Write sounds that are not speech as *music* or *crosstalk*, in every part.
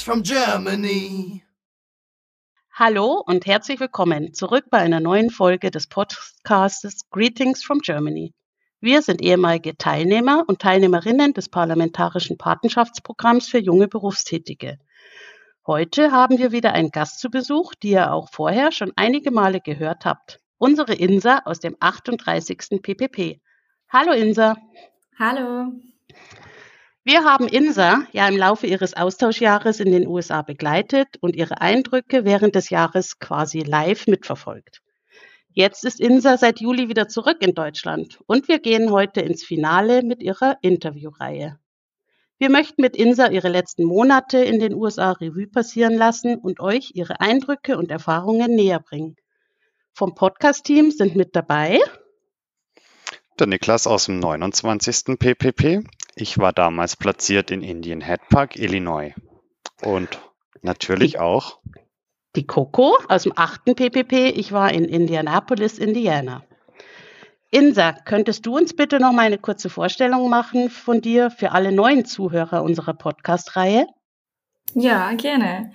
Greetings from Germany. Hallo und herzlich willkommen zurück bei einer neuen Folge des Podcasts Greetings from Germany. Wir sind ehemalige Teilnehmer und Teilnehmerinnen des parlamentarischen Patenschaftsprogramms für junge Berufstätige. Heute haben wir wieder einen Gast zu Besuch, die ihr auch vorher schon einige Male gehört habt. Unsere Insa aus dem 38. PPP. Hallo Insa. Hallo. Wir haben Insa ja im Laufe ihres Austauschjahres in den USA begleitet und ihre Eindrücke während des Jahres quasi live mitverfolgt. Jetzt ist Insa seit Juli wieder zurück in Deutschland und wir gehen heute ins Finale mit ihrer Interviewreihe. Wir möchten mit Insa ihre letzten Monate in den USA Revue passieren lassen und euch ihre Eindrücke und Erfahrungen näher bringen. Vom Podcast-Team sind mit dabei der Niklas aus dem 29. PPP. Ich war damals platziert in Indian Head Park, Illinois. Und natürlich auch die Coco aus dem 8. PPP. Ich war in Indianapolis, Indiana. Insa, könntest du uns bitte noch mal eine kurze Vorstellung machen von dir für alle neuen Zuhörer unserer Podcast-Reihe? Ja, gerne.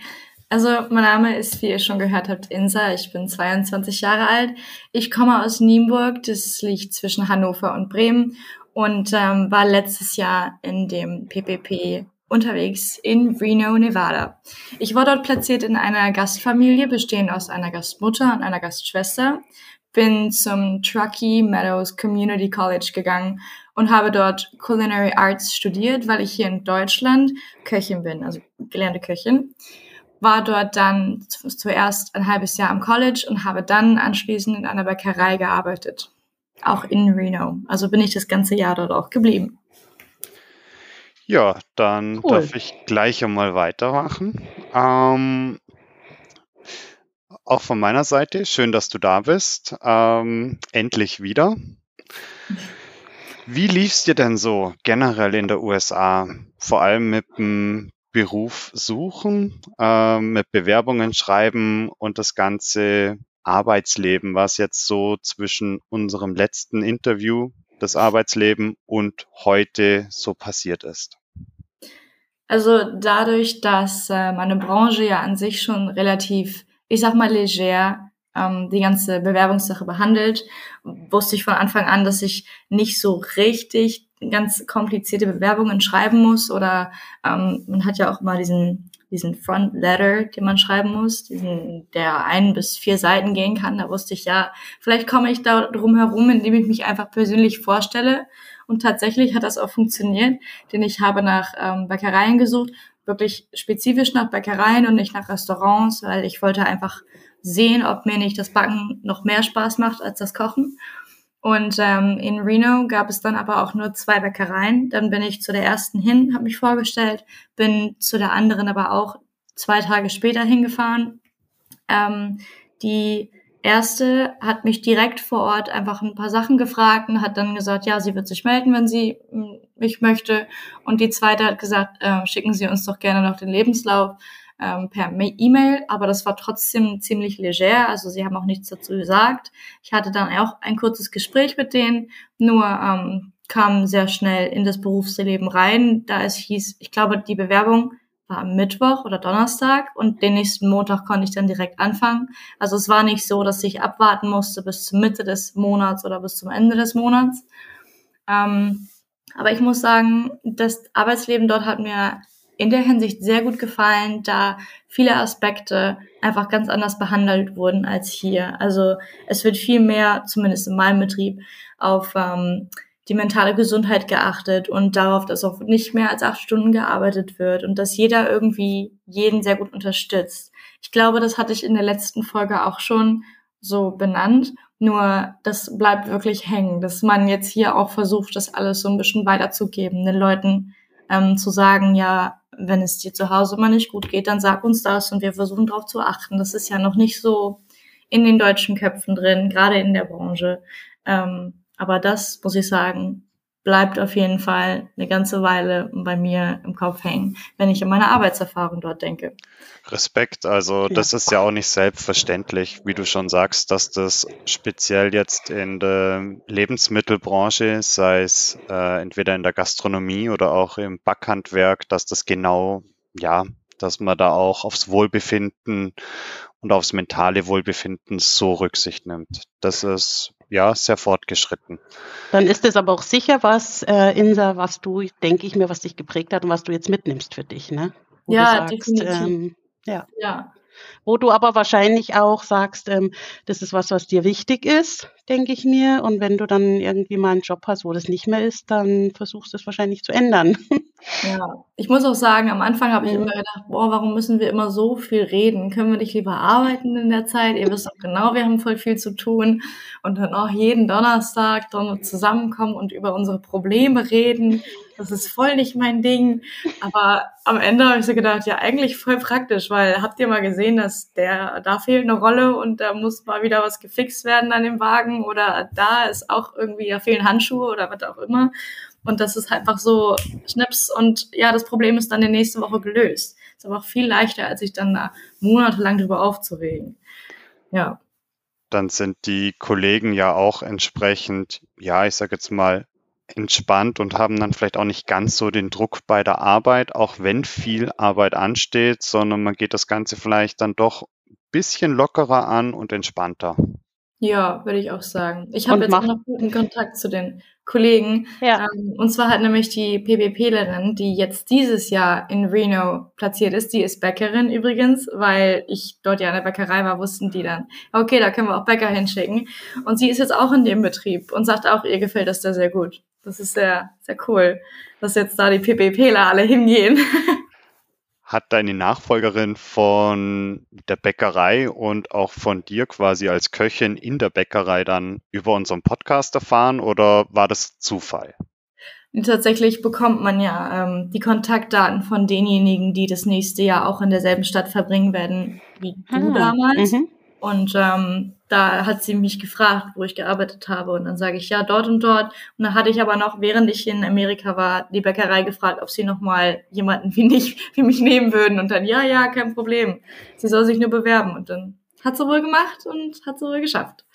Also mein Name ist, wie ihr schon gehört habt, Insa. Ich bin 22 Jahre alt. Ich komme aus Nienburg. Das liegt zwischen Hannover und Bremen und ähm, war letztes Jahr in dem PPP unterwegs in Reno, Nevada. Ich war dort platziert in einer Gastfamilie, bestehend aus einer Gastmutter und einer Gastschwester. Bin zum Truckee Meadows Community College gegangen und habe dort Culinary Arts studiert, weil ich hier in Deutschland Köchin bin, also gelernte Köchin war dort dann zuerst ein halbes Jahr am College und habe dann anschließend in einer Bäckerei gearbeitet. Auch in Reno. Also bin ich das ganze Jahr dort auch geblieben. Ja, dann cool. darf ich gleich einmal weitermachen. Ähm, auch von meiner Seite, schön, dass du da bist. Ähm, endlich wieder. Wie lief es dir denn so generell in der USA? Vor allem mit dem Beruf suchen, äh, mit Bewerbungen schreiben und das ganze Arbeitsleben, was jetzt so zwischen unserem letzten Interview, das Arbeitsleben und heute so passiert ist? Also dadurch, dass meine Branche ja an sich schon relativ, ich sag mal, leger ähm, die ganze Bewerbungssache behandelt, wusste ich von Anfang an, dass ich nicht so richtig ganz komplizierte Bewerbungen schreiben muss oder ähm, man hat ja auch mal diesen diesen Front Letter, den man schreiben muss, diesen, der ein bis vier Seiten gehen kann. Da wusste ich ja, vielleicht komme ich da drum herum, indem ich mich einfach persönlich vorstelle. Und tatsächlich hat das auch funktioniert, denn ich habe nach ähm, Bäckereien gesucht, wirklich spezifisch nach Bäckereien und nicht nach Restaurants, weil ich wollte einfach sehen, ob mir nicht das Backen noch mehr Spaß macht als das Kochen. Und ähm, in Reno gab es dann aber auch nur zwei Bäckereien. Dann bin ich zu der ersten hin, habe mich vorgestellt, bin zu der anderen aber auch zwei Tage später hingefahren. Ähm, die erste hat mich direkt vor Ort einfach ein paar Sachen gefragt und hat dann gesagt, ja, sie wird sich melden, wenn sie hm, mich möchte. Und die zweite hat gesagt, äh, schicken Sie uns doch gerne noch den Lebenslauf ähm, per E-Mail, aber das war trotzdem ziemlich leger, also sie haben auch nichts dazu gesagt. Ich hatte dann auch ein kurzes Gespräch mit denen, nur ähm, kam sehr schnell in das Berufsleben rein, da es hieß, ich glaube, die Bewerbung war am Mittwoch oder Donnerstag und den nächsten Montag konnte ich dann direkt anfangen. Also es war nicht so, dass ich abwarten musste bis zur Mitte des Monats oder bis zum Ende des Monats. Ähm, aber ich muss sagen, das Arbeitsleben dort hat mir in der Hinsicht sehr gut gefallen, da viele Aspekte einfach ganz anders behandelt wurden als hier. Also es wird viel mehr, zumindest in meinem Betrieb, auf ähm, die mentale Gesundheit geachtet und darauf, dass auch nicht mehr als acht Stunden gearbeitet wird und dass jeder irgendwie jeden sehr gut unterstützt. Ich glaube, das hatte ich in der letzten Folge auch schon so benannt. Nur das bleibt wirklich hängen, dass man jetzt hier auch versucht, das alles so ein bisschen weiterzugeben, den Leuten ähm, zu sagen, ja, wenn es dir zu Hause mal nicht gut geht, dann sag uns das und wir versuchen darauf zu achten. Das ist ja noch nicht so in den deutschen Köpfen drin, gerade in der Branche. Ähm, aber das, muss ich sagen, bleibt auf jeden Fall eine ganze Weile bei mir im Kopf hängen, wenn ich an meine Arbeitserfahrung dort denke. Respekt, also das ist ja auch nicht selbstverständlich, wie du schon sagst, dass das speziell jetzt in der Lebensmittelbranche, sei es äh, entweder in der Gastronomie oder auch im Backhandwerk, dass das genau ja dass man da auch aufs Wohlbefinden und aufs mentale Wohlbefinden so Rücksicht nimmt. Das ist ja sehr fortgeschritten. Dann ist es aber auch sicher was, äh, Insa, was du, denke ich mir, was dich geprägt hat und was du jetzt mitnimmst für dich, ne? Wo ja, sagst, definitiv. Ähm, ja. ja. Wo du aber wahrscheinlich auch sagst, ähm, das ist was, was dir wichtig ist, denke ich mir. Und wenn du dann irgendwie mal einen Job hast, wo das nicht mehr ist, dann versuchst du es wahrscheinlich zu ändern. *laughs* Ja, ich muss auch sagen, am Anfang habe ich mhm. immer gedacht, boah, warum müssen wir immer so viel reden? Können wir nicht lieber arbeiten in der Zeit? Ihr wisst doch genau, wir haben voll viel zu tun. Und dann auch jeden Donnerstag dann zusammenkommen und über unsere Probleme reden das ist voll nicht mein Ding. Aber am Ende habe ich so gedacht, ja, eigentlich voll praktisch, weil habt ihr mal gesehen, dass der, da fehlt eine Rolle und da muss mal wieder was gefixt werden an dem Wagen oder da ist auch irgendwie, da fehlen Handschuhe oder was auch immer. Und das ist einfach so Schnips und ja, das Problem ist dann die nächste Woche gelöst. Ist aber auch viel leichter, als sich dann da monatelang drüber aufzuregen. Ja. Dann sind die Kollegen ja auch entsprechend, ja, ich sag jetzt mal, entspannt und haben dann vielleicht auch nicht ganz so den Druck bei der Arbeit, auch wenn viel Arbeit ansteht, sondern man geht das Ganze vielleicht dann doch ein bisschen lockerer an und entspannter. Ja, würde ich auch sagen. Ich habe jetzt auch noch guten Kontakt zu den Kollegen. Ja. Ähm, und zwar hat nämlich die PBPlerin, die jetzt dieses Jahr in Reno platziert ist, die ist Bäckerin übrigens, weil ich dort ja in der Bäckerei war, wussten die dann, okay, da können wir auch Bäcker hinschicken. Und sie ist jetzt auch in dem Betrieb und sagt auch, ihr gefällt das da sehr gut. Das ist sehr, sehr cool, dass jetzt da die PPPler alle hingehen. *laughs* Hat deine Nachfolgerin von der Bäckerei und auch von dir quasi als Köchin in der Bäckerei dann über unseren Podcast erfahren oder war das Zufall? Tatsächlich bekommt man ja ähm, die Kontaktdaten von denjenigen, die das nächste Jahr auch in derselben Stadt verbringen werden wie du ah, damals. Mhm. Und ähm, da hat sie mich gefragt, wo ich gearbeitet habe. Und dann sage ich, ja, dort und dort. Und dann hatte ich aber noch, während ich in Amerika war, die Bäckerei gefragt, ob sie nochmal jemanden wie, nicht, wie mich nehmen würden. Und dann, ja, ja, kein Problem. Sie soll sich nur bewerben. Und dann hat sie wohl gemacht und hat sie wohl geschafft.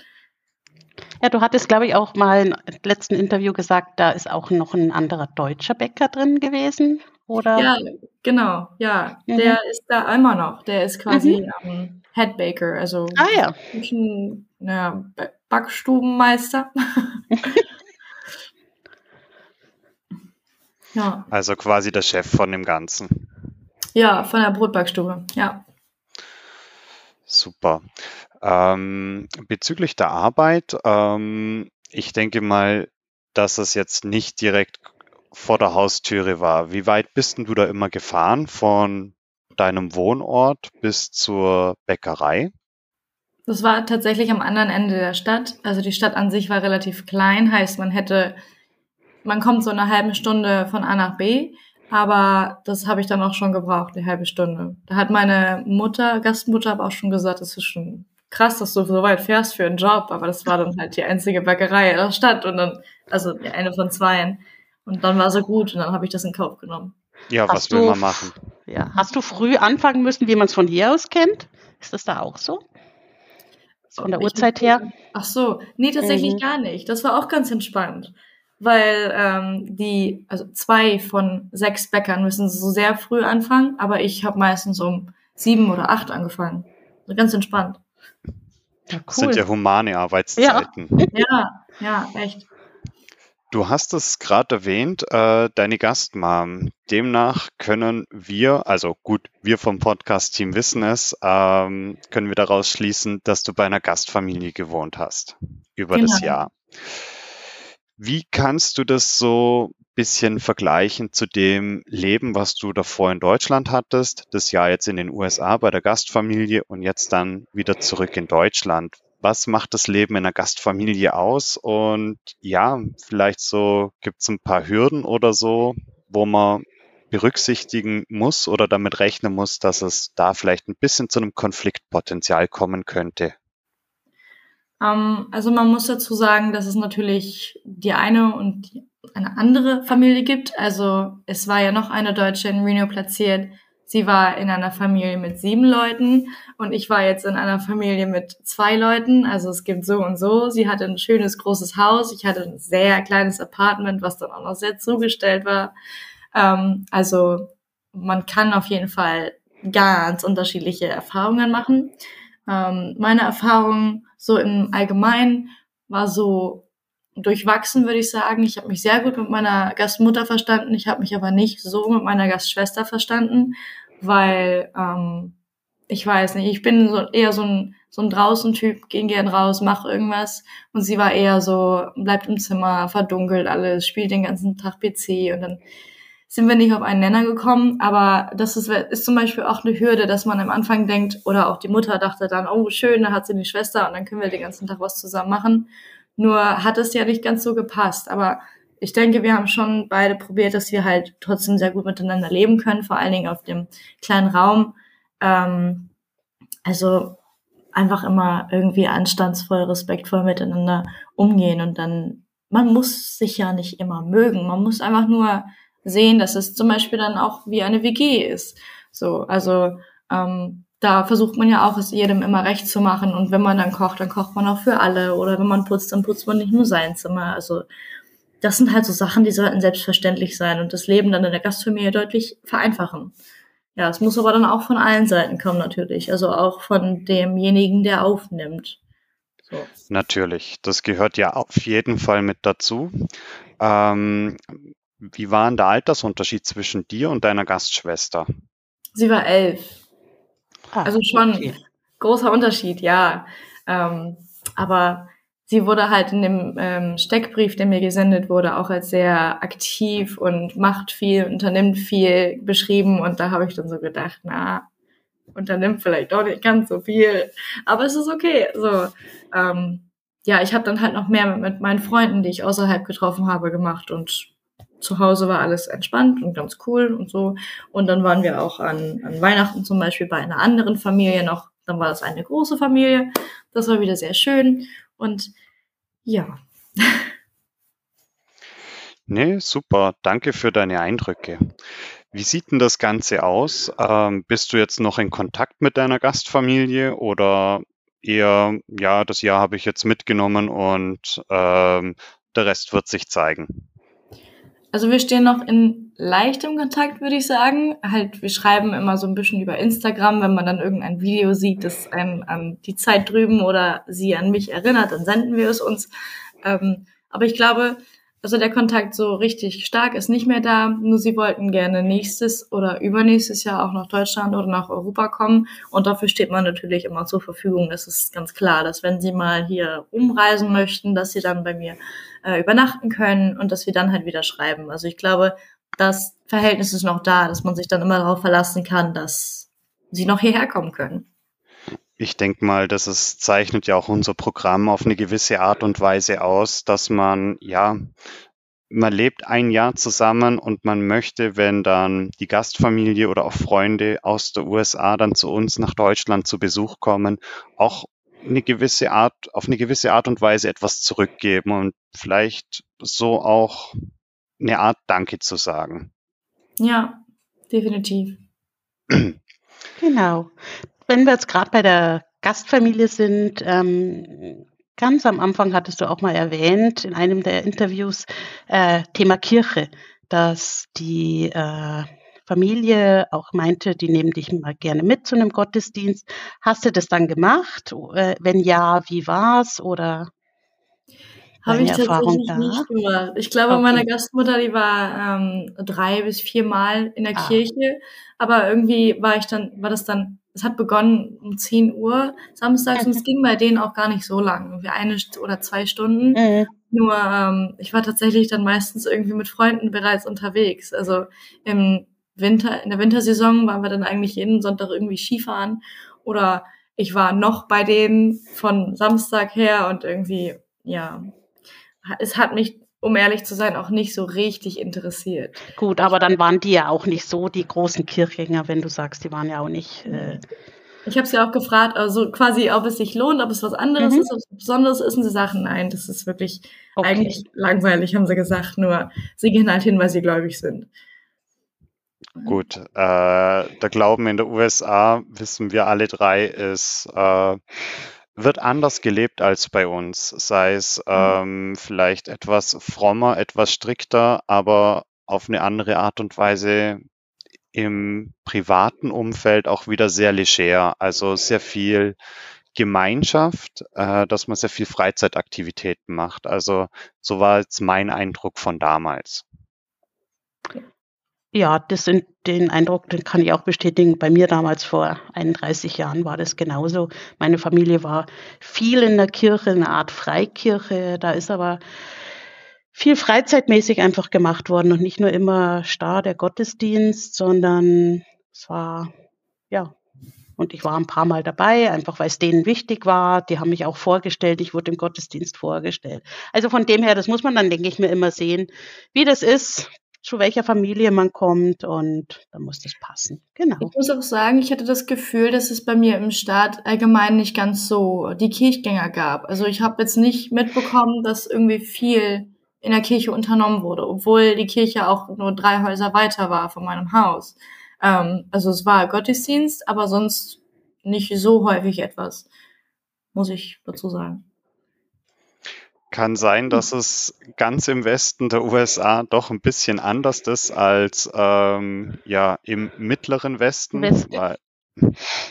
Ja, du hattest, glaube ich, auch mal im letzten Interview gesagt, da ist auch noch ein anderer deutscher Bäcker drin gewesen, oder? Ja, genau, ja. Mhm. Der ist da immer noch. Der ist quasi mhm. ähm, Head Baker, also ah, ja. ein naja, Backstubenmeister. *laughs* ja. Also quasi der Chef von dem Ganzen. Ja, von der Brotbackstube, ja. Super. Ähm, bezüglich der Arbeit, ähm, ich denke mal, dass es jetzt nicht direkt vor der Haustüre war. Wie weit bist denn du da immer gefahren von deinem Wohnort bis zur Bäckerei? Das war tatsächlich am anderen Ende der Stadt. Also die Stadt an sich war relativ klein, heißt man hätte, man kommt so eine halbe Stunde von A nach B, aber das habe ich dann auch schon gebraucht, eine halbe Stunde. Da hat meine Mutter, Gastmutter, aber auch schon gesagt, das ist schon krass, dass du so weit fährst für einen Job, aber das war dann halt die einzige Bäckerei in der Stadt und dann, also eine von zweien. Und dann war sie gut und dann habe ich das in Kauf genommen. Ja, hast was will man machen? Ja, hast du früh anfangen müssen, wie man es von hier aus kennt? Ist das da auch so? Von der ich Uhrzeit her? Ach so, nee, tatsächlich mhm. gar nicht. Das war auch ganz entspannt. Weil ähm, die, also zwei von sechs Bäckern müssen so sehr früh anfangen, aber ich habe meistens um sieben oder acht angefangen. Also ganz entspannt. Ja, cool. Das sind ja humane Arbeitszeiten. Ja, ja, ja echt. Du hast es gerade erwähnt, äh, deine Gastmam. Demnach können wir, also gut, wir vom Podcast-Team wissen es, ähm, können wir daraus schließen, dass du bei einer Gastfamilie gewohnt hast über genau. das Jahr. Wie kannst du das so bisschen vergleichen zu dem Leben, was du davor in Deutschland hattest, das Jahr jetzt in den USA bei der Gastfamilie und jetzt dann wieder zurück in Deutschland? Was macht das Leben in einer Gastfamilie aus? Und ja, vielleicht so gibt es ein paar Hürden oder so, wo man berücksichtigen muss oder damit rechnen muss, dass es da vielleicht ein bisschen zu einem Konfliktpotenzial kommen könnte? Ähm, also man muss dazu sagen, dass es natürlich die eine und eine andere Familie gibt. Also es war ja noch eine Deutsche in Reno platziert, Sie war in einer Familie mit sieben Leuten und ich war jetzt in einer Familie mit zwei Leuten. Also es gibt so und so. Sie hatte ein schönes großes Haus. Ich hatte ein sehr kleines Apartment, was dann auch noch sehr zugestellt war. Ähm, also man kann auf jeden Fall ganz unterschiedliche Erfahrungen machen. Ähm, meine Erfahrung so im Allgemeinen war so durchwachsen, würde ich sagen. Ich habe mich sehr gut mit meiner Gastmutter verstanden. Ich habe mich aber nicht so mit meiner Gastschwester verstanden, weil ähm, ich weiß nicht, ich bin so eher so ein so ein Draußen-Typ, ging gern raus, mach irgendwas. Und sie war eher so, bleibt im Zimmer, verdunkelt alles, spielt den ganzen Tag PC und dann sind wir nicht auf einen Nenner gekommen. Aber das ist, ist zum Beispiel auch eine Hürde, dass man am Anfang denkt, oder auch die Mutter dachte dann, oh schön, da hat sie eine Schwester und dann können wir den ganzen Tag was zusammen machen. Nur hat es ja nicht ganz so gepasst. Aber ich denke, wir haben schon beide probiert, dass wir halt trotzdem sehr gut miteinander leben können, vor allen Dingen auf dem kleinen Raum. Ähm, also einfach immer irgendwie anstandsvoll, respektvoll miteinander umgehen und dann, man muss sich ja nicht immer mögen. Man muss einfach nur sehen, dass es zum Beispiel dann auch wie eine WG ist. So, also ähm, da versucht man ja auch, es jedem immer recht zu machen. Und wenn man dann kocht, dann kocht man auch für alle. Oder wenn man putzt, dann putzt man nicht nur sein Zimmer. Also das sind halt so Sachen, die sollten selbstverständlich sein und das Leben dann in der Gastfamilie deutlich vereinfachen. Ja, es muss aber dann auch von allen Seiten kommen natürlich, also auch von demjenigen, der aufnimmt. So. Natürlich, das gehört ja auf jeden Fall mit dazu. Ähm, wie war denn der Altersunterschied zwischen dir und deiner Gastschwester? Sie war elf. Ah, also schon okay. großer Unterschied, ja. Ähm, aber sie wurde halt in dem ähm, Steckbrief, der mir gesendet wurde, auch als sehr aktiv und macht viel, unternimmt viel beschrieben. Und da habe ich dann so gedacht, na, unternimmt vielleicht auch nicht ganz so viel, aber es ist okay. So, ähm, ja, ich habe dann halt noch mehr mit, mit meinen Freunden, die ich außerhalb getroffen habe, gemacht und zu Hause war alles entspannt und ganz cool und so. Und dann waren wir auch an, an Weihnachten zum Beispiel bei einer anderen Familie noch. Dann war das eine große Familie. Das war wieder sehr schön. Und ja. Nee, super. Danke für deine Eindrücke. Wie sieht denn das Ganze aus? Ähm, bist du jetzt noch in Kontakt mit deiner Gastfamilie oder eher, ja, das Jahr habe ich jetzt mitgenommen und ähm, der Rest wird sich zeigen? Also wir stehen noch in leichtem Kontakt, würde ich sagen. Halt, wir schreiben immer so ein bisschen über Instagram, wenn man dann irgendein Video sieht, das einen an die Zeit drüben oder sie an mich erinnert, dann senden wir es uns. Ähm, aber ich glaube, also der Kontakt so richtig stark ist nicht mehr da. Nur sie wollten gerne nächstes oder übernächstes Jahr auch nach Deutschland oder nach Europa kommen. Und dafür steht man natürlich immer zur Verfügung. Das ist ganz klar, dass wenn sie mal hier umreisen möchten, dass sie dann bei mir äh, übernachten können und dass wir dann halt wieder schreiben. Also ich glaube, das Verhältnis ist noch da, dass man sich dann immer darauf verlassen kann, dass sie noch hierher kommen können. Ich denke mal, das ist, zeichnet ja auch unser Programm auf eine gewisse Art und Weise aus, dass man, ja, man lebt ein Jahr zusammen und man möchte, wenn dann die Gastfamilie oder auch Freunde aus der USA dann zu uns nach Deutschland zu Besuch kommen, auch eine gewisse Art, auf eine gewisse Art und Weise etwas zurückgeben und vielleicht so auch eine Art Danke zu sagen. Ja, definitiv. *clears throat* Genau. Wenn wir jetzt gerade bei der Gastfamilie sind, ähm, ganz am Anfang hattest du auch mal erwähnt in einem der Interviews äh, Thema Kirche, dass die äh, Familie auch meinte, die nehmen dich mal gerne mit zu einem Gottesdienst. Hast du das dann gemacht? Äh, wenn ja, wie war's? Oder habe ich tatsächlich da? nicht gemacht. Ich glaube, okay. meine Gastmutter, die war ähm, drei bis vier Mal in der ah. Kirche, aber irgendwie war ich dann, war das dann, es hat begonnen um 10 Uhr samstags und es ging bei denen auch gar nicht so lang, irgendwie eine oder zwei Stunden. Mhm. Nur ähm, ich war tatsächlich dann meistens irgendwie mit Freunden bereits unterwegs. Also im Winter, in der Wintersaison waren wir dann eigentlich jeden Sonntag irgendwie Skifahren oder ich war noch bei denen von Samstag her und irgendwie, ja, es hat mich, um ehrlich zu sein, auch nicht so richtig interessiert. Gut, aber dann waren die ja auch nicht so die großen Kirchgänger, wenn du sagst, die waren ja auch nicht. Äh ich habe sie auch gefragt, also quasi, ob es sich lohnt, ob es was anderes mhm. ist, ob es Besonderes ist. Und sie sagen, nein, das ist wirklich okay. eigentlich langweilig, haben sie gesagt. Nur sie gehen halt hin, weil sie gläubig sind. Gut, äh, der Glauben in der USA, wissen wir alle drei, ist äh, wird anders gelebt als bei uns, sei es mhm. ähm, vielleicht etwas frommer, etwas strikter, aber auf eine andere Art und Weise im privaten Umfeld auch wieder sehr leger, also sehr viel Gemeinschaft, äh, dass man sehr viel Freizeitaktivitäten macht. Also so war jetzt mein Eindruck von damals. Ja, das sind den Eindruck, den kann ich auch bestätigen. Bei mir damals vor 31 Jahren war das genauso. Meine Familie war viel in der Kirche, eine Art Freikirche. Da ist aber viel freizeitmäßig einfach gemacht worden und nicht nur immer starr der Gottesdienst, sondern es war ja und ich war ein paar Mal dabei, einfach weil es denen wichtig war. Die haben mich auch vorgestellt. Ich wurde im Gottesdienst vorgestellt. Also von dem her, das muss man dann, denke ich, mir immer sehen, wie das ist, zu welcher Familie man kommt und da muss das passen. Genau. Ich muss auch sagen, ich hatte das Gefühl, dass es bei mir im Staat allgemein nicht ganz so die Kirchgänger gab. Also ich habe jetzt nicht mitbekommen, dass irgendwie viel in der Kirche unternommen wurde, obwohl die Kirche auch nur drei Häuser weiter war von meinem Haus. Ähm, also es war Gottesdienst, aber sonst nicht so häufig etwas, muss ich dazu sagen. Kann sein, dass es ganz im Westen der USA doch ein bisschen anders ist als ähm, ja im mittleren Westen. Westen. Weil,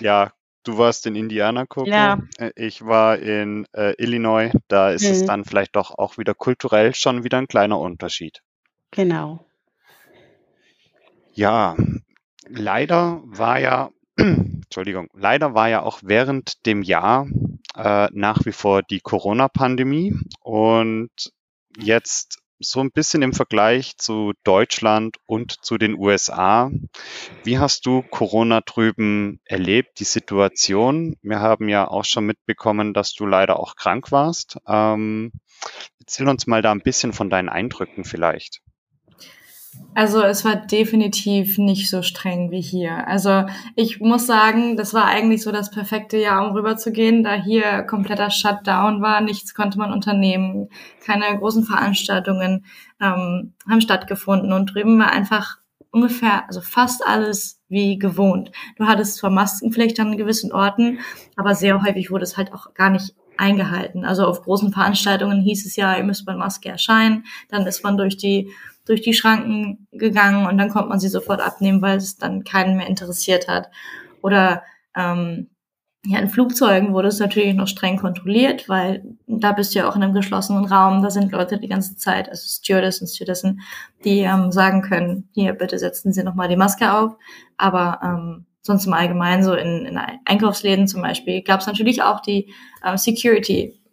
ja, du warst in Indiana gucken. Ja. Äh, Ich war in äh, Illinois. Da ist es Mhm. dann vielleicht doch auch wieder kulturell schon wieder ein kleiner Unterschied. Genau. Ja, leider war ja, *clears throat* Entschuldigung, leider war ja auch während dem Jahr äh, nach wie vor die Corona-Pandemie und jetzt so ein bisschen im Vergleich zu Deutschland und zu den USA. Wie hast du Corona drüben erlebt, die Situation? Wir haben ja auch schon mitbekommen, dass du leider auch krank warst. Ähm, erzähl uns mal da ein bisschen von deinen Eindrücken vielleicht. Also es war definitiv nicht so streng wie hier. Also ich muss sagen, das war eigentlich so das perfekte Jahr, um rüberzugehen, da hier kompletter Shutdown war, nichts konnte man unternehmen, keine großen Veranstaltungen ähm, haben stattgefunden und drüben war einfach ungefähr, also fast alles wie gewohnt. Du hattest zwar Maskenpflicht an gewissen Orten, aber sehr häufig wurde es halt auch gar nicht eingehalten. Also auf großen Veranstaltungen hieß es ja, ihr müsst bei Maske erscheinen, dann ist man durch die durch die Schranken gegangen und dann konnte man sie sofort abnehmen, weil es dann keinen mehr interessiert hat. Oder ähm, ja, in Flugzeugen wurde es natürlich noch streng kontrolliert, weil da bist du ja auch in einem geschlossenen Raum, da sind Leute die ganze Zeit, also Stewardess und Stewardessen, die ähm, sagen können, hier, bitte setzen Sie nochmal die Maske auf. Aber ähm, sonst im Allgemeinen, so in, in Einkaufsläden zum Beispiel, gab es natürlich auch die ähm,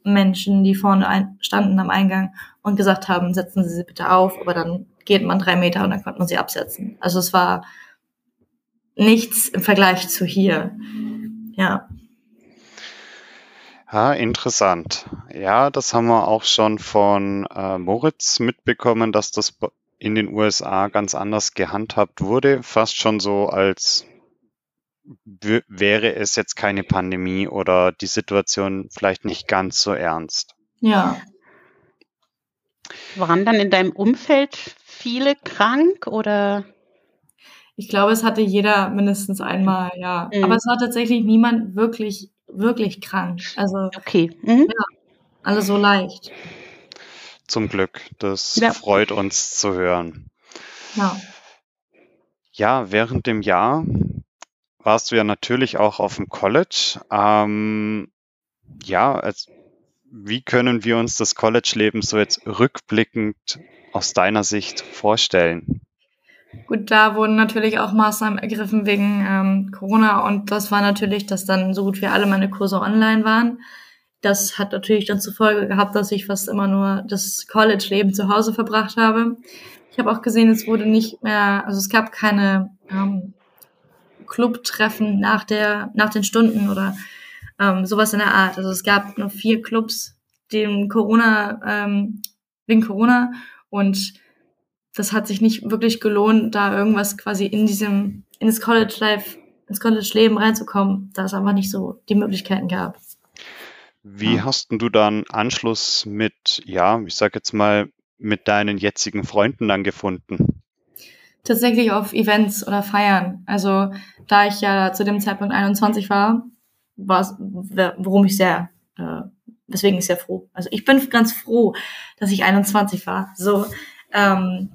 Security-Menschen, die vorne ein, standen am Eingang und gesagt haben, setzen Sie sie bitte auf, aber dann geht man drei Meter und dann konnte man sie absetzen. Also es war nichts im Vergleich zu hier. Ja. Ja, interessant. Ja, das haben wir auch schon von äh, Moritz mitbekommen, dass das in den USA ganz anders gehandhabt wurde. Fast schon so, als wäre es jetzt keine Pandemie oder die Situation vielleicht nicht ganz so ernst. Ja. Waren dann in deinem Umfeld viele krank oder? Ich glaube, es hatte jeder mindestens einmal, ja. Mhm. Aber es war tatsächlich niemand wirklich, wirklich krank. Also Okay. Mhm. alle so leicht. Zum Glück. Das Ja. freut uns zu hören. Ja. Ja, während dem Jahr warst du ja natürlich auch auf dem College. Ähm, ja, als, wie können wir uns das College-Leben so jetzt rückblickend aus deiner Sicht vorstellen? Gut, da wurden natürlich auch Maßnahmen ergriffen wegen ähm, Corona und das war natürlich, dass dann so gut wie alle meine Kurse online waren. Das hat natürlich dann zur Folge gehabt, dass ich fast immer nur das College-Leben zu Hause verbracht habe. Ich habe auch gesehen, es wurde nicht mehr, also es gab keine ähm, Clubtreffen nach der, nach den Stunden oder ähm, sowas in der Art. Also es gab nur vier Clubs, den Corona, ähm, wegen Corona und das hat sich nicht wirklich gelohnt, da irgendwas quasi in diesem, in das College Life, ins College Leben reinzukommen, da es einfach nicht so die Möglichkeiten gab. Wie Ja. hast denn du dann Anschluss mit, ja, ich sag jetzt mal, mit deinen jetzigen Freunden dann gefunden? Tatsächlich auf Events oder Feiern. Also da ich ja zu dem Zeitpunkt 21 war, war es, worum ich sehr, äh, weswegen ich sehr froh. Also ich bin ganz froh, dass ich 21 war. So, ähm,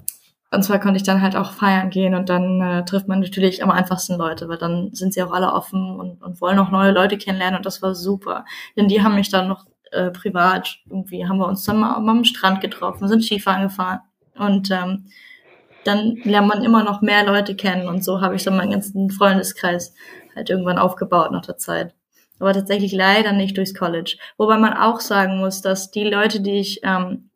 und zwar konnte ich dann halt auch feiern gehen und dann äh, trifft man natürlich am einfachsten Leute, weil dann sind sie auch alle offen und, und wollen auch neue Leute kennenlernen und das war super. Denn die haben mich dann noch äh, privat, irgendwie haben wir uns dann mal am Strand getroffen, sind Skifahren gefahren und ähm, dann lernt man immer noch mehr Leute kennen und so habe ich dann meinen ganzen Freundeskreis halt irgendwann aufgebaut nach der Zeit. Aber tatsächlich leider nicht durchs College. Wobei man auch sagen muss, dass die Leute, die ich ähm,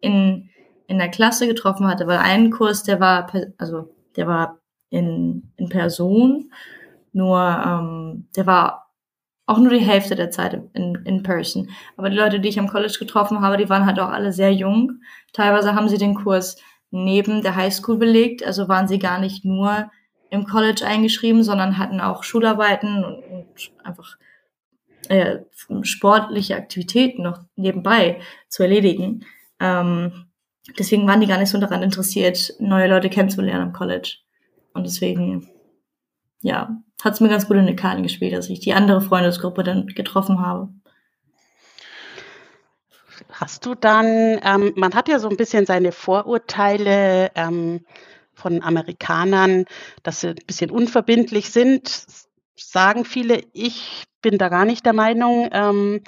in in der Klasse getroffen hatte, weil ein Kurs, der war, also der war in, in Person, nur ähm, der war auch nur die Hälfte der Zeit in, in person. Aber die Leute, die ich am College getroffen habe, die waren halt auch alle sehr jung. Teilweise haben sie den Kurs neben der Highschool belegt, also waren sie gar nicht nur im College eingeschrieben, sondern hatten auch Schularbeiten und, und einfach äh, sportliche Aktivitäten noch nebenbei zu erledigen. Ähm, deswegen waren die gar nicht so daran interessiert, neue Leute kennenzulernen am College. Und deswegen, ja, hat es mir ganz gut in die Karten gespielt, dass ich die andere Freundesgruppe dann getroffen habe. Hast du dann, ähm, man hat ja so ein bisschen seine Vorurteile ähm, von Amerikanern, dass sie ein bisschen unverbindlich sind, sagen viele. Ich bin da gar nicht der Meinung. Ähm,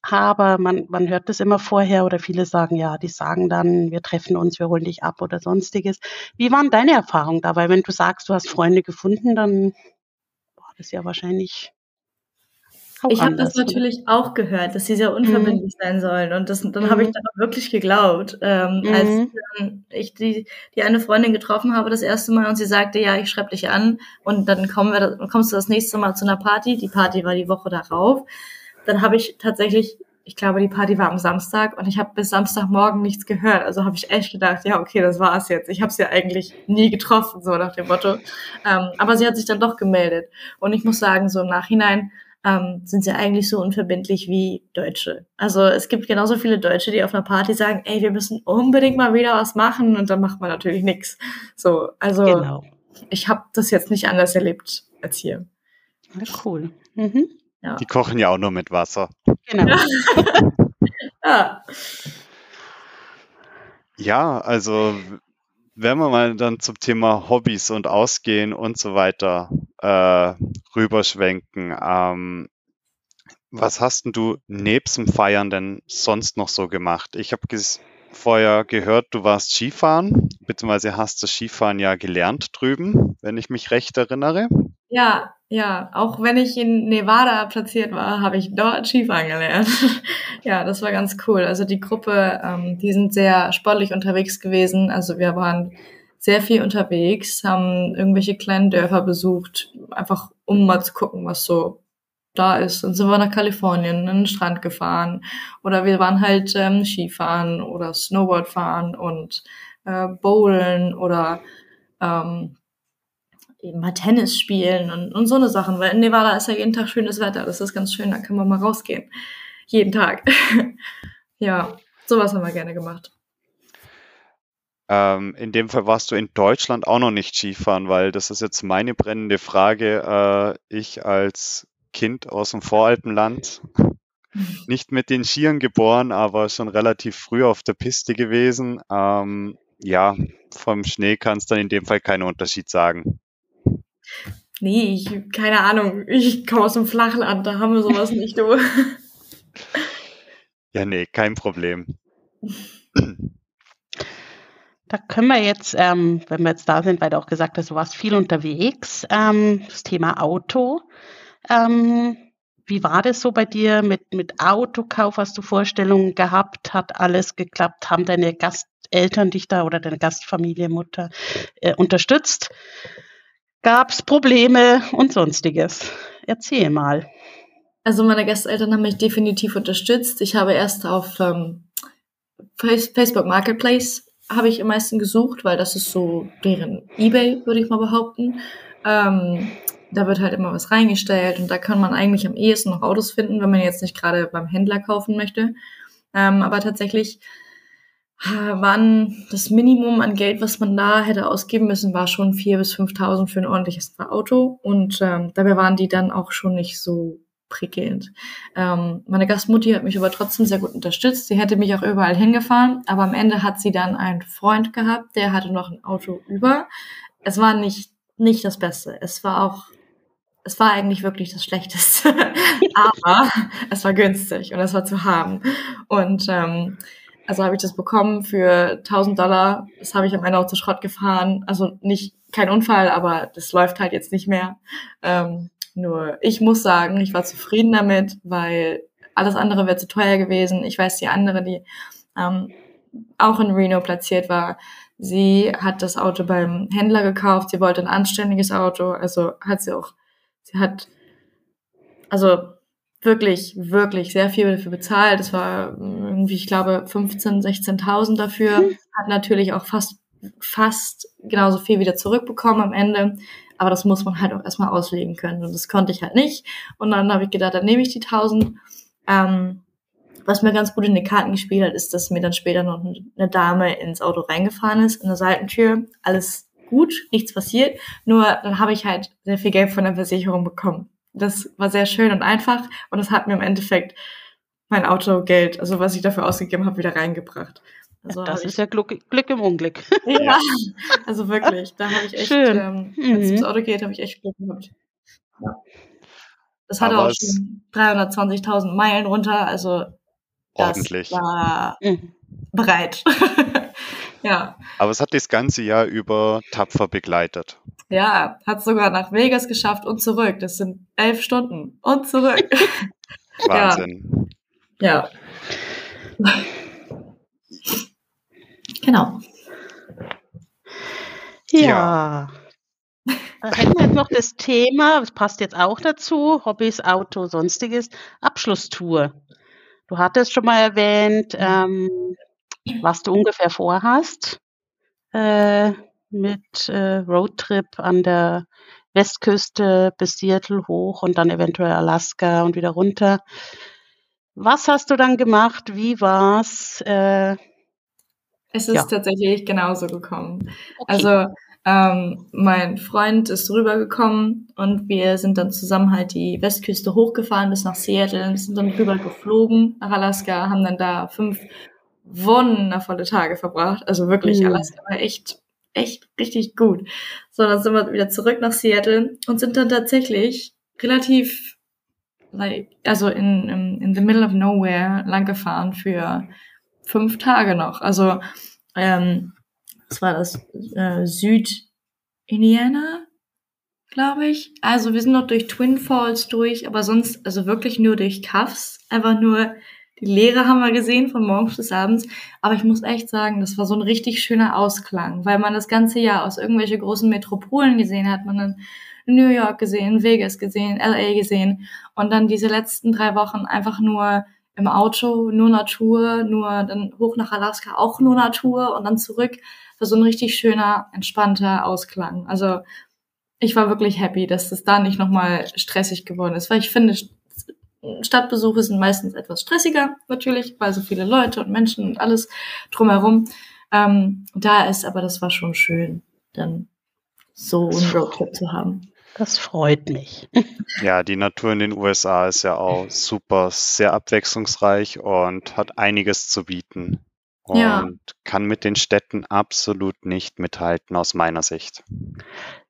aber man, man hört das immer vorher oder viele sagen, ja, die sagen dann, wir treffen uns, wir holen dich ab oder sonstiges. Wie waren deine Erfahrungen dabei? Wenn du sagst, du hast Freunde gefunden, dann war das ja wahrscheinlich. Ich habe das natürlich auch gehört, dass sie sehr mhm. unverbindlich mhm. sein sollen. Und das, dann mhm. habe ich dann auch wirklich geglaubt. Ähm, mhm. Als ich die, die eine Freundin getroffen habe das erste Mal und sie sagte, ja, ich schreibe dich an und dann kommen wir, kommst du das nächste Mal zu einer Party. Die Party war die Woche darauf dann habe ich tatsächlich, ich glaube, die Party war am Samstag und ich habe bis Samstagmorgen nichts gehört. Also habe ich echt gedacht, ja, okay, das war's jetzt. Ich habe sie ja eigentlich nie getroffen, so nach dem Motto. Ähm, aber sie hat sich dann doch gemeldet. Und ich muss sagen, so im Nachhinein ähm, sind sie eigentlich so unverbindlich wie Deutsche. Also es gibt genauso viele Deutsche, die auf einer Party sagen, ey, wir müssen unbedingt mal wieder was machen und dann macht man natürlich nichts. So, also genau. ich habe das jetzt nicht anders erlebt als hier. Cool. Mhm. Ja. Die kochen ja auch nur mit Wasser. Genau. *laughs* ja. ja, also wenn wir mal dann zum Thema Hobbys und Ausgehen und so weiter äh, rüberschwenken, ähm, was hast denn du nebst dem Feiern denn sonst noch so gemacht? Ich habe vorher gehört, du warst Skifahren, beziehungsweise hast das Skifahren ja gelernt drüben, wenn ich mich recht erinnere. Ja, ja, auch wenn ich in Nevada platziert war, habe ich dort Skifahren gelernt. *laughs* ja, das war ganz cool. Also die Gruppe, ähm, die sind sehr sportlich unterwegs gewesen. Also wir waren sehr viel unterwegs, haben irgendwelche kleinen Dörfer besucht, einfach um mal zu gucken, was so da ist. Dann sind wir nach Kalifornien, in den Strand gefahren oder wir waren halt ähm, Skifahren oder Snowboard fahren und äh, Bowlen oder ähm, eben mal Tennis spielen und, und so eine Sachen, weil in Nevada ist ja jeden Tag schönes Wetter, das ist ganz schön, da kann man mal rausgehen. Jeden Tag. *laughs* ja, sowas haben wir gerne gemacht. Ähm, in dem Fall warst du in Deutschland auch noch nicht Skifahren, weil das ist jetzt meine brennende Frage. Äh, ich als Kind aus dem Voralpenland, *laughs* nicht mit den Skiern geboren, aber schon relativ früh auf der Piste gewesen. Ähm, ja, vom Schnee kannst du dann in dem Fall keinen Unterschied sagen. Nee, ich, keine Ahnung. Ich komme aus dem Flachland, da haben wir sowas nicht, du. *laughs* Ja, nee, kein Problem. Da können wir jetzt, ähm, wenn wir jetzt da sind, weil du auch gesagt hast, du warst viel unterwegs, ähm, das Thema Auto. Ähm, wie war das so bei dir mit, mit Autokauf? Hast du Vorstellungen gehabt? Hat alles geklappt? Haben deine Gasteltern dich da oder deine Gastfamilie, Mutter äh, unterstützt? Gab es Probleme und sonstiges? Erzähl mal. Also meine Gasteltern haben mich definitiv unterstützt. Ich habe erst auf ähm, Facebook Marketplace habe ich am meisten gesucht, weil das ist so deren eBay, würde ich mal behaupten. Ähm, da wird halt immer was reingestellt und da kann man eigentlich am ehesten noch Autos finden, wenn man jetzt nicht gerade beim Händler kaufen möchte. Ähm, aber tatsächlich waren das Minimum an Geld, was man da hätte ausgeben müssen, war schon 4.000 bis 5.000 für ein ordentliches Auto. Und ähm, dabei waren die dann auch schon nicht so prickelnd. Ähm, meine Gastmutti hat mich aber trotzdem sehr gut unterstützt. Sie hätte mich auch überall hingefahren, aber am Ende hat sie dann einen Freund gehabt, der hatte noch ein Auto über. Es war nicht, nicht das Beste. Es war auch, es war eigentlich wirklich das Schlechteste. *laughs* aber es war günstig und es war zu haben. Und ähm, also habe ich das bekommen für 1000 Dollar. Das habe ich am Ende auch zu Schrott gefahren. Also nicht kein Unfall, aber das läuft halt jetzt nicht mehr. Ähm, nur ich muss sagen, ich war zufrieden damit, weil alles andere wäre zu teuer gewesen. Ich weiß, die andere, die ähm, auch in Reno platziert war, sie hat das Auto beim Händler gekauft. Sie wollte ein anständiges Auto. Also hat sie auch, sie hat, also wirklich, wirklich sehr viel dafür bezahlt. Es war irgendwie, ich glaube, 15.000, 16.000 dafür. Mhm. Hat natürlich auch fast, fast genauso viel wieder zurückbekommen am Ende. Aber das muss man halt auch erstmal auslegen können. Und das konnte ich halt nicht. Und dann habe ich gedacht, dann nehme ich die 1000. Ähm, was mir ganz gut in die Karten gespielt hat, ist, dass mir dann später noch eine Dame ins Auto reingefahren ist, in der Seitentür. Alles gut, nichts passiert. Nur dann habe ich halt sehr viel Geld von der Versicherung bekommen. Das war sehr schön und einfach und das hat mir im Endeffekt mein Autogeld, also was ich dafür ausgegeben habe, wieder reingebracht. Also das ist ja Glück, Glück, im Unglück. *laughs* *laughs* Ja, also wirklich, da habe ich echt, Schön. ähm, wenn es mhm. ums Auto geht, habe ich echt Glück gehabt. Ja. Das hatte Aber auch schon 320.000 Meilen runter, also das ordentlich. war mhm. bereit. *laughs* ja. Aber es hat das ganze Jahr über tapfer begleitet. Ja, hat sogar nach Vegas geschafft und zurück. Das sind elf Stunden und zurück. Wahnsinn. Ja. Ja. Genau. Ja. ja. Äh, hätten wir jetzt noch das Thema, das passt jetzt auch dazu, Hobbys, Auto, sonstiges, Abschlusstour. Du hattest schon mal erwähnt, ähm, was du ungefähr vorhast äh, mit äh, Roadtrip an der Westküste bis Seattle hoch und dann eventuell Alaska und wieder runter. Was hast du dann gemacht? Wie war's? Äh, es ist ja. tatsächlich genauso gekommen. Okay. Also ähm, mein Freund ist rübergekommen und wir sind dann zusammen halt die Westküste hochgefahren bis nach Seattle und sind dann rüber geflogen nach Alaska, haben dann da fünf wundervolle Tage verbracht. Also wirklich, mhm. Alaska war echt, echt richtig gut. So, dann sind wir wieder zurück nach Seattle und sind dann tatsächlich relativ, also in, in, in the middle of nowhere lang gefahren für fünf Tage noch. Also ähm, das war das äh, Süd-Indiana, glaube ich. Also wir sind noch durch Twin Falls durch, aber sonst also wirklich nur durch Cuffs. Einfach nur die Leere haben wir gesehen von morgens bis abends. Aber ich muss echt sagen, das war so ein richtig schöner Ausklang, weil man das ganze Jahr aus irgendwelche großen Metropolen gesehen hat. Man dann New York gesehen, Vegas gesehen, LA gesehen und dann diese letzten drei Wochen einfach nur im Auto nur Natur, nur dann hoch nach Alaska auch nur Natur und dann zurück. War so ein richtig schöner, entspannter Ausklang. Also ich war wirklich happy, dass das da nicht nochmal stressig geworden ist, weil ich finde, Stadtbesuche sind meistens etwas stressiger, natürlich, weil so viele Leute und Menschen und alles drumherum ähm, da ist, aber das war schon schön, dann so einen Roadtrip zu haben. Das freut mich. Ja, die Natur in den USA ist ja auch super, sehr abwechslungsreich und hat einiges zu bieten. Und ja. kann mit den Städten absolut nicht mithalten, aus meiner Sicht.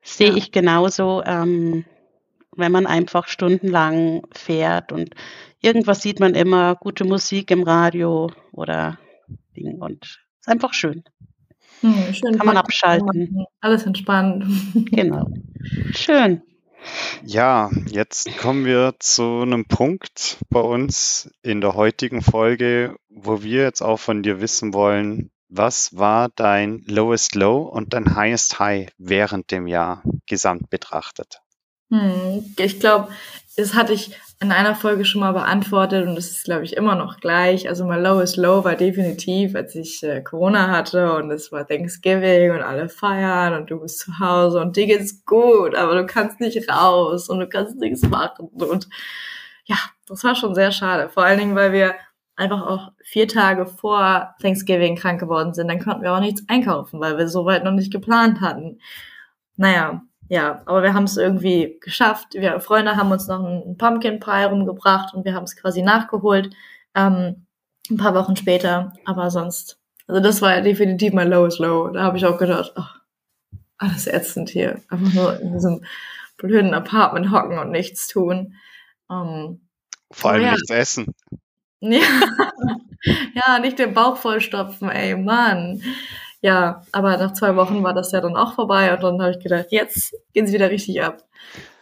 Sehe ja. ich genauso. Ähm, wenn man einfach stundenlang fährt und irgendwas sieht man immer, gute Musik im Radio oder Ding und ist einfach schön. Hm, schön Kann man abschalten. Alles entspannt. *laughs* Genau. Schön. Ja, jetzt kommen wir zu einem Punkt bei uns in der heutigen Folge, wo wir jetzt auch von dir wissen wollen, was war dein lowest low und dein highest high während dem Jahr gesamt betrachtet? Hm, ich glaube, das hatte ich in einer Folge schon mal beantwortet und das ist, glaube ich, immer noch gleich. Also mein lowest low war definitiv, als ich äh, Corona hatte und es war Thanksgiving und alle feiern und du bist zu Hause und dir geht's gut, aber du kannst nicht raus und du kannst nichts machen und ja, das war schon sehr schade. Vor allen Dingen, weil wir einfach auch vier Tage vor Thanksgiving krank geworden sind. Dann konnten wir auch nichts einkaufen, weil wir soweit noch nicht geplant hatten. Naja, ja, aber wir haben es irgendwie geschafft. Wir Freunde haben uns noch einen Pumpkin Pie rumgebracht und wir haben es quasi nachgeholt. Ähm, ein paar Wochen später, aber sonst, also das war definitiv mein lowest low. Da habe ich auch gedacht, ach, alles ätzend hier. Einfach nur in diesem blöden Apartment hocken und nichts tun. Ähm, Vor allem ja. nichts essen. ja, *laughs* ja, nicht den Bauch vollstopfen, ey, Mann. Ja, aber nach zwei Wochen war das ja dann auch vorbei und dann habe ich gedacht, jetzt geht's wieder richtig ab.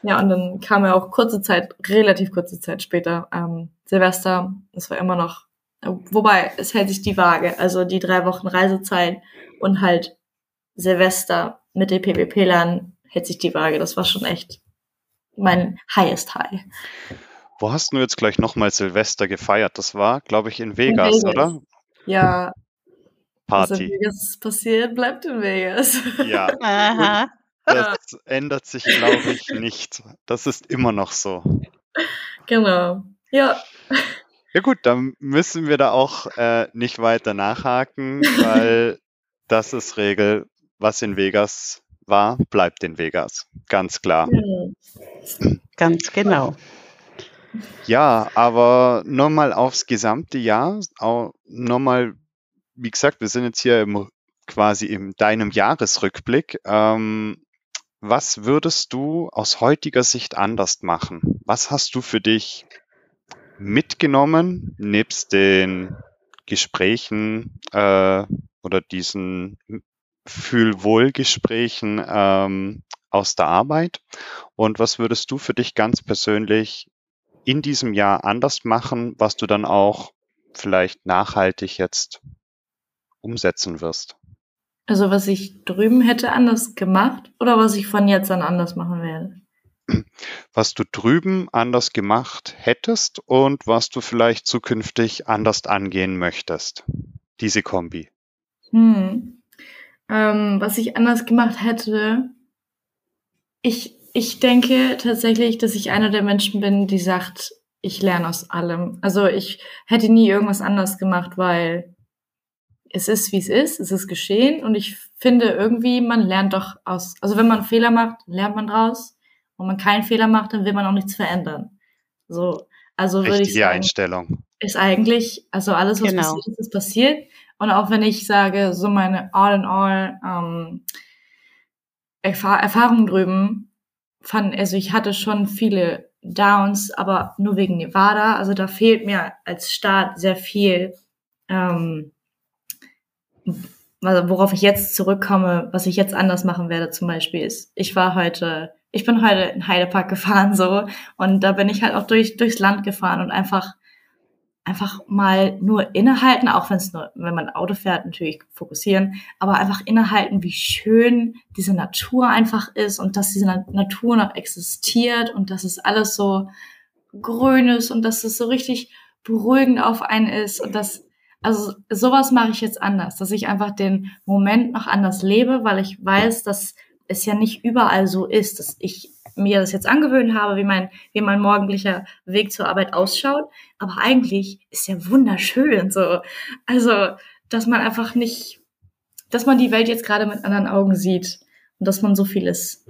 Ja, und dann kam ja auch kurze Zeit, relativ kurze Zeit später, ähm, Silvester. Es war immer noch, wobei es hält sich die Waage, also die drei Wochen Reisezeit und halt Silvester mit den PWP-Lern hält sich die Waage. Das war schon echt mein highest high. Wo hast du jetzt gleich nochmal Silvester gefeiert? Das war, glaube ich, in Vegas, Vegas. oder? Ja, was in Party. Vegas passiert, bleibt in Vegas. Ja, *laughs* Aha. das ändert sich, glaube ich, nicht. Das ist immer noch so. genau. Ja, Ja gut, dann müssen wir da auch äh, nicht weiter nachhaken, *laughs* weil das ist Regel. Was in Vegas war, bleibt in Vegas. Ganz klar. Ganz genau. Ja, aber nochmal aufs gesamte Jahr, auch nochmal, wie gesagt, wir sind jetzt hier im, quasi in deinem Jahresrückblick. Ähm, was würdest du aus heutiger Sicht anders machen? Was hast du für dich mitgenommen, nebst den Gesprächen äh, oder diesen Fühlwohlgesprächen ähm, aus der Arbeit? Und was würdest du für dich ganz persönlich in diesem Jahr anders machen, was du dann auch vielleicht nachhaltig jetzt umsetzen wirst? Also was ich drüben hätte anders gemacht oder was ich von jetzt an anders machen werde? Was du drüben anders gemacht hättest und was du vielleicht zukünftig anders angehen möchtest. Diese Kombi. Hm. Ähm, was ich anders gemacht hätte, ich, ich denke tatsächlich, dass ich einer der Menschen bin, die sagt, ich lerne aus allem. Also ich hätte nie irgendwas anders gemacht, weil es ist, wie es ist, es ist geschehen und ich finde irgendwie, man lernt doch aus, also wenn man Fehler macht, lernt man draus. Und man keinen Fehler macht, dann will man auch nichts verändern. So, also würde ich Richtige sagen, Einstellung. ist eigentlich, also alles, was Genau. passiert ist, ist passiert. Und auch wenn ich sage, so meine all in all ähm, Erfahr Erfahrungen drüben, fand, also ich hatte schon viele Downs, aber nur wegen Nevada. Also da fehlt mir als Staat sehr viel, ähm, worauf ich jetzt zurückkomme, was ich jetzt anders machen werde zum Beispiel ist, ich war heute, ich bin heute in Heidepark gefahren so. Und da bin ich halt auch durch, durchs Land gefahren und einfach einfach mal nur innehalten, auch wenn es nur, wenn man Auto fährt, natürlich fokussieren, aber einfach innehalten, wie schön diese Natur einfach ist und dass diese Na Natur noch existiert und dass es alles so grün ist und dass es so richtig beruhigend auf einen ist und dass, also sowas mache ich jetzt anders, dass ich einfach den Moment noch anders lebe, weil ich weiß, dass es ja nicht überall so ist, dass ich mir das jetzt angewöhnt habe, wie mein, wie mein morgendlicher Weg zur Arbeit ausschaut. Aber eigentlich ist ja wunderschön so. Also, dass man einfach nicht, dass man die Welt jetzt gerade mit anderen Augen sieht und dass man so viel ist.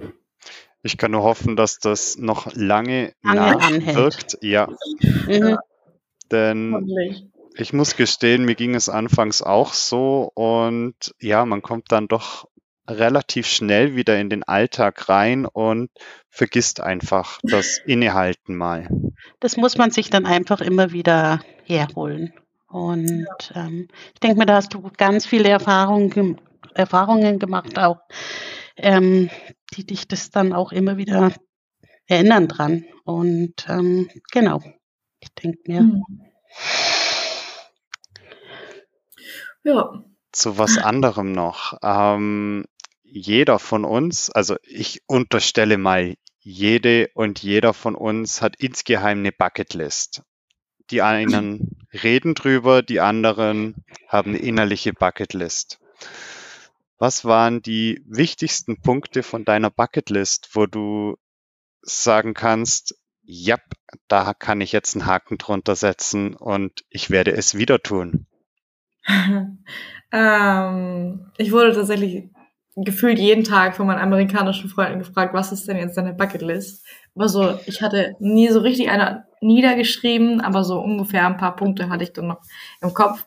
Ich kann nur hoffen, dass das noch lange Lange anhält. nachwirkt. Ja, Mhm. denn Hoffentlich. Ich muss gestehen, mir ging es anfangs auch so und ja, man kommt dann doch relativ schnell wieder in den Alltag rein und vergisst einfach das Innehalten mal. Das muss man sich dann einfach immer wieder herholen. Und ähm, ich denke mir, da hast du ganz viele Erfahrungen, Erfahrungen gemacht, auch ähm, die dich das dann auch immer wieder erinnern dran. Und ähm, genau, ich denke mir, Hm. Ja. Zu was anderem noch. Ähm, jeder von uns, also ich unterstelle mal, jede und jeder von uns hat insgeheim eine Bucketlist. Die einen *clears throat* reden drüber, die anderen haben eine innerliche Bucketlist. Was waren die wichtigsten Punkte von deiner Bucketlist, wo du sagen kannst, ja, da kann ich jetzt einen Haken drunter setzen und ich werde es wieder tun? *laughs* ähm, ich wurde tatsächlich gefühlt jeden Tag von meinen amerikanischen Freunden gefragt, was ist denn jetzt deine Bucketlist? Aber so, ich hatte nie so richtig eine niedergeschrieben, aber so ungefähr ein paar Punkte hatte ich dann noch im Kopf.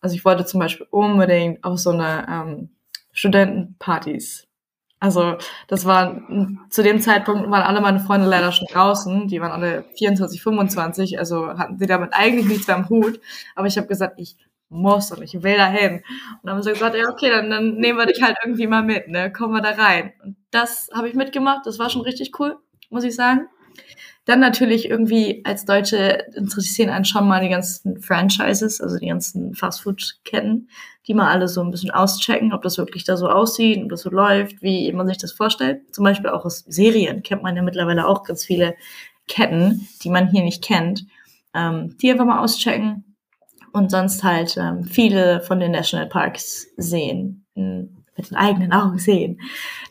Also ich wollte zum Beispiel unbedingt auf so eine ähm, Studentenpartys. Also das war zu dem Zeitpunkt waren alle meine Freunde leider schon draußen. Die waren alle 24, 25, also hatten sie damit eigentlich nichts mehr am Hut. Aber ich habe gesagt, ich muss und ich will dahin. Und dann haben sie gesagt, ja okay, dann, dann nehmen wir dich halt irgendwie mal mit, ne? Kommen wir da rein. Und das habe ich mitgemacht. Das war schon richtig cool, muss ich sagen. Dann natürlich irgendwie als Deutsche interessieren einen schon mal die ganzen Franchises, also die ganzen Fastfood-Ketten, die mal alle so ein bisschen auschecken, ob das wirklich da so aussieht, ob das so läuft, wie man sich das vorstellt. Zum Beispiel auch aus Serien kennt man ja mittlerweile auch ganz viele Ketten, die man hier nicht kennt. Ähm, die einfach mal auschecken und sonst halt ähm, viele von den Nationalparks sehen, mit den eigenen Augen sehen.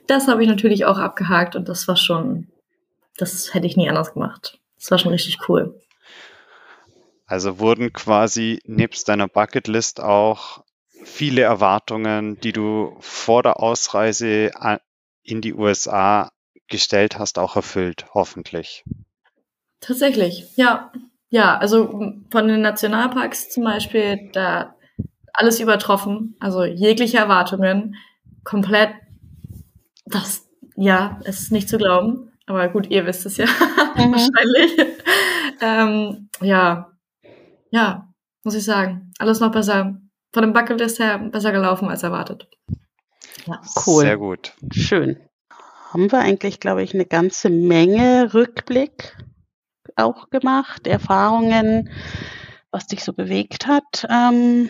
Das habe ich natürlich auch abgehakt und das war schon das hätte ich nie anders gemacht. Das war schon richtig cool. Also wurden quasi nebst deiner Bucketlist auch viele Erwartungen, die du vor der Ausreise in die USA gestellt hast, auch erfüllt, hoffentlich. Tatsächlich, ja. Ja, also von den Nationalparks zum Beispiel, da alles übertroffen, also jegliche Erwartungen, komplett, das, ja, ist nicht zu glauben. Aber gut, ihr wisst es ja *laughs* mhm. wahrscheinlich. ähm, ja, ja, muss ich sagen. Alles noch besser, von dem Bucketlist her besser gelaufen als erwartet. Ja. Cool. Sehr gut. Schön. Haben wir eigentlich, glaube ich, eine ganze Menge Rückblick auch gemacht, Erfahrungen, was dich so bewegt hat. Ähm,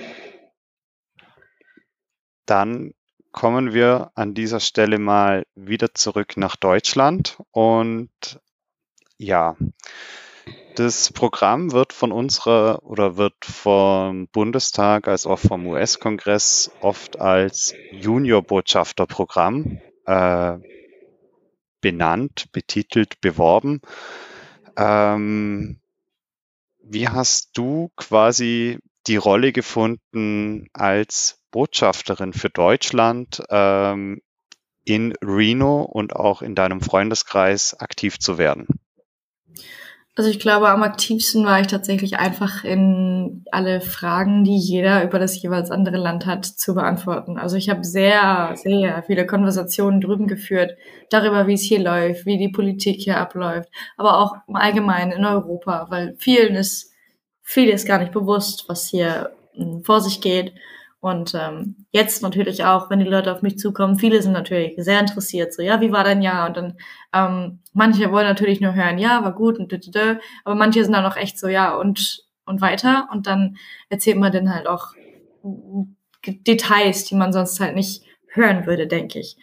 Dann kommen wir an dieser Stelle mal wieder zurück nach Deutschland und ja, das Programm wird von unserer oder wird vom Bundestag als auch vom US-Kongress oft als Junior-Botschafter-Programm äh, benannt, betitelt, beworben. Ähm, wie hast du quasi die Rolle gefunden als Botschafterin für Deutschland ähm, in Reno und auch in deinem Freundeskreis aktiv zu werden? Also ich glaube, am aktivsten war ich tatsächlich einfach in alle Fragen, die jeder über das jeweils andere Land hat, zu beantworten. Also ich habe sehr, sehr viele Konversationen drüben geführt, darüber, wie es hier läuft, wie die Politik hier abläuft, aber auch im Allgemeinen in Europa, weil vielen ist, vieles gar nicht bewusst, was hier hm, vor sich geht. Und ähm, jetzt natürlich auch, wenn die Leute auf mich zukommen, viele sind natürlich sehr interessiert, so, ja, wie war dein Jahr? Und dann, ähm, manche wollen natürlich nur hören, ja, war gut und dödödö, aber manche sind dann auch echt so, ja, und, und weiter. Und dann erzählt man dann halt auch Details, die man sonst halt nicht hören würde, denke ich.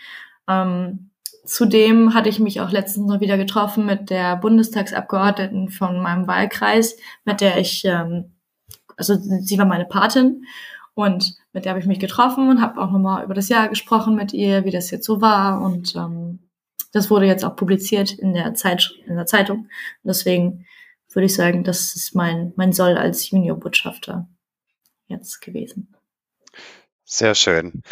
Ähm, zudem hatte ich mich auch letztens noch wieder getroffen mit der Bundestagsabgeordneten von meinem Wahlkreis, mit der ich, ähm, also sie war meine Patin und mit der habe ich mich getroffen und habe auch nochmal über das Jahr gesprochen mit ihr, wie das jetzt so war. Und ähm, das wurde jetzt auch publiziert in der, Zeit, in der Zeitung. Und deswegen würde ich sagen, das ist mein, mein Soll als Juniorbotschafter jetzt gewesen. Sehr schön.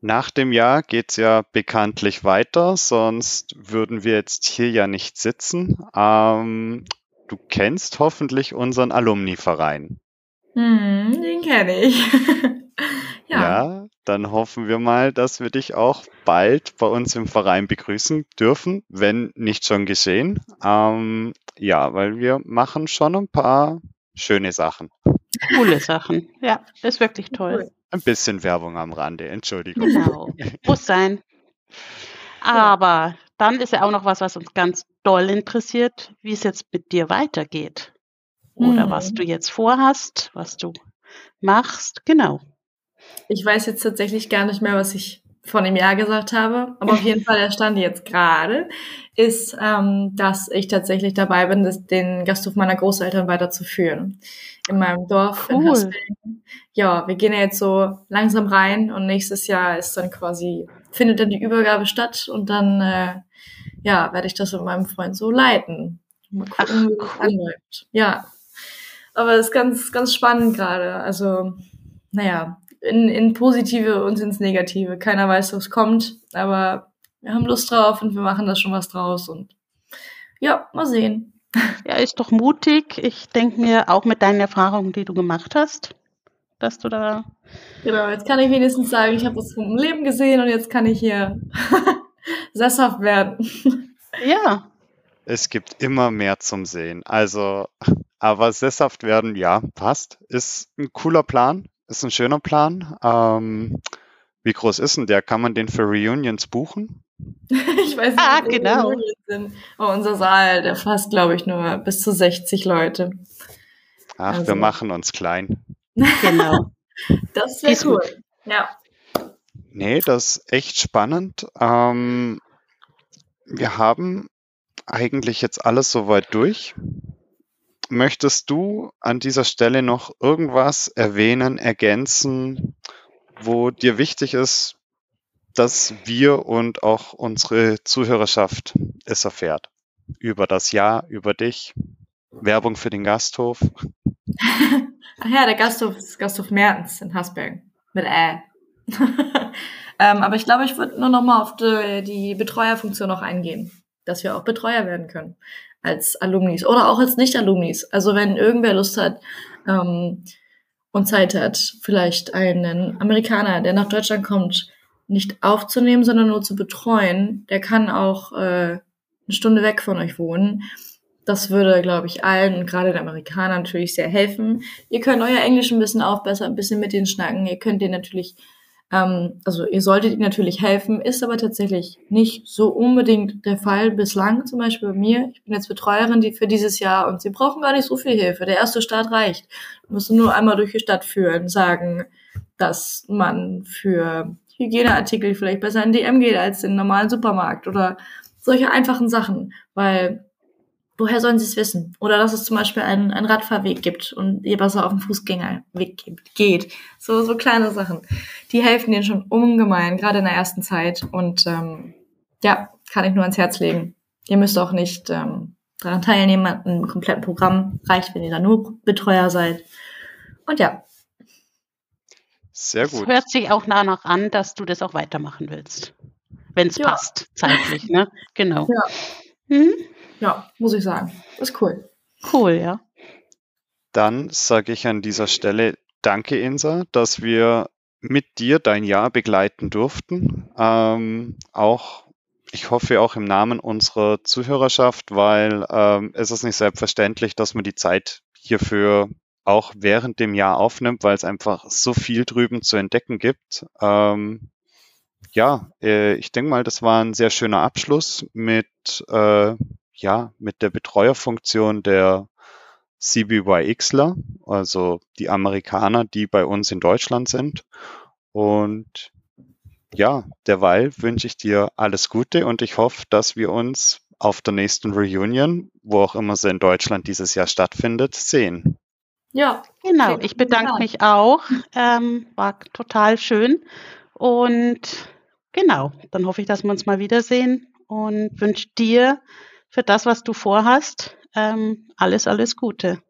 Nach dem Jahr geht's ja bekanntlich weiter, sonst würden wir jetzt hier ja nicht sitzen. Ähm, du kennst hoffentlich unseren Alumni-Verein. Hm, den kenne ich. *laughs* ja. ja, dann hoffen wir mal, dass wir dich auch bald bei uns im Verein begrüßen dürfen, wenn nicht schon geschehen. Ähm, ja, weil wir machen schon ein paar schöne Sachen. Coole Sachen. Ja, das ist wirklich toll. Ein bisschen Werbung am Rande, Entschuldigung. Genau, muss sein. Aber dann ist ja auch noch was, was uns ganz doll interessiert, wie es jetzt mit dir weitergeht oder mhm. was du jetzt vorhast, was du machst. Genau. Ich weiß jetzt tatsächlich gar nicht mehr, was ich vor einem Jahr gesagt habe, aber auf jeden *laughs* Fall der Stand jetzt gerade ist, ähm, dass ich tatsächlich dabei bin, das, den Gasthof meiner Großeltern weiterzuführen in meinem Dorf cool. in Haspeln. Ja, wir gehen ja jetzt so langsam rein und nächstes Jahr ist dann quasi findet dann die Übergabe statt und dann äh, ja werde ich das mit meinem Freund so leiten. Mal gucken, wie es anläuft. Ja, aber es ist ganz, ganz spannend gerade. Also, naja, in, in positive und ins Negative. Keiner weiß, was kommt, aber wir haben Lust drauf und wir machen da schon was draus und ja, mal sehen. *laughs* Ja, ist doch mutig. Ich denke mir auch mit deinen Erfahrungen, die du gemacht hast, dass du da. Genau, jetzt kann ich wenigstens sagen, ich habe das vom Leben gesehen und jetzt kann ich hier *laughs* sesshaft werden. Ja. Es gibt immer mehr zum Sehen. Also, aber sesshaft werden, ja, passt. Ist ein cooler Plan, ist ein schöner Plan. Ähm, wie groß ist denn der? Kann man den für Reunions buchen? *laughs* ich weiß nicht, ah, genau. Sind. Oh, unser Saal, der fasst, glaube ich, nur bis zu 60 Leute. Ach, also. wir machen uns klein. Genau. *laughs* das wäre cool. Ja. Nee, das ist echt spannend. Ähm, wir haben eigentlich jetzt alles soweit durch. Möchtest du an dieser Stelle noch irgendwas erwähnen, ergänzen, wo dir wichtig ist, dass wir und auch unsere Zuhörerschaft es erfährt? Über das Jahr, über dich, Werbung für den Gasthof. *laughs* Ach ja, der Gasthof ist Gasthof Mertens in Hasberg. Mit Ä. *laughs* ähm, aber ich glaube, ich würde nur noch mal auf die, die Betreuerfunktion noch eingehen, dass wir auch Betreuer werden können als Alumnis oder auch als Nicht-Alumnis. Also wenn irgendwer Lust hat ähm, und Zeit hat, vielleicht einen Amerikaner, der nach Deutschland kommt, nicht aufzunehmen, sondern nur zu betreuen, der kann auch äh, eine Stunde weg von euch wohnen. Das würde, glaube ich, allen und gerade den Amerikanern natürlich sehr helfen. Ihr könnt euer Englisch ein bisschen aufbessern, ein bisschen mit denen schnacken. Ihr könnt denen natürlich, ähm, also ihr solltet ihnen natürlich helfen, ist aber tatsächlich nicht so unbedingt der Fall bislang. Zum Beispiel bei mir. Ich bin jetzt Betreuerin die für dieses Jahr und sie brauchen gar nicht so viel Hilfe. Der erste Start reicht. Wir müssen nur einmal durch die Stadt führen, sagen, dass man für Hygieneartikel vielleicht besser in DM geht als in den normalen Supermarkt oder solche einfachen Sachen, weil woher sollen sie es wissen? Oder dass es zum Beispiel einen, einen Radfahrweg gibt und ihr besser auf dem Fußgängerweg geht. So, so kleine Sachen. Die helfen denen schon ungemein, gerade in der ersten Zeit. Und ähm, ja, kann ich nur ans Herz legen. Ihr müsst auch nicht ähm, daran teilnehmen an einem kompletten Programm. Reicht, wenn ihr da nur Betreuer seid. Und ja, sehr gut. Es hört sich auch danach an, dass du das auch weitermachen willst. Wenn es ja. passt, zeitlich, ne? Genau. Ja. Hm? Ja, muss ich sagen. Ist cool. Cool, ja. Dann sage ich an dieser Stelle Danke, Insa, dass wir mit dir dein Jahr begleiten durften. Ähm, auch, ich hoffe auch im Namen unserer Zuhörerschaft, weil ähm, es ist nicht selbstverständlich, dass man die Zeit hierfür auch während dem Jahr aufnimmt, weil es einfach so viel drüben zu entdecken gibt. Ähm, ja, äh, ich denke mal, das war ein sehr schöner Abschluss mit, äh, ja, mit der Betreuerfunktion der CBYXler, also die Amerikaner, die bei uns in Deutschland sind. Und ja, derweil wünsche ich dir alles Gute und ich hoffe, dass wir uns auf der nächsten Reunion, wo auch immer sie in Deutschland dieses Jahr stattfindet, sehen. Ja. Genau, ich bedanke mich auch. Ähm, war total schön. Und genau, dann hoffe ich, dass wir uns mal wiedersehen und wünsche dir für das, was du vorhast, ähm, alles, alles Gute.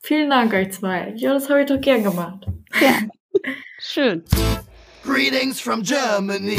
Vielen Dank euch zwei. Ja, das habe ich doch gern gemacht. Ja, *laughs* schön. Greetings from Germany.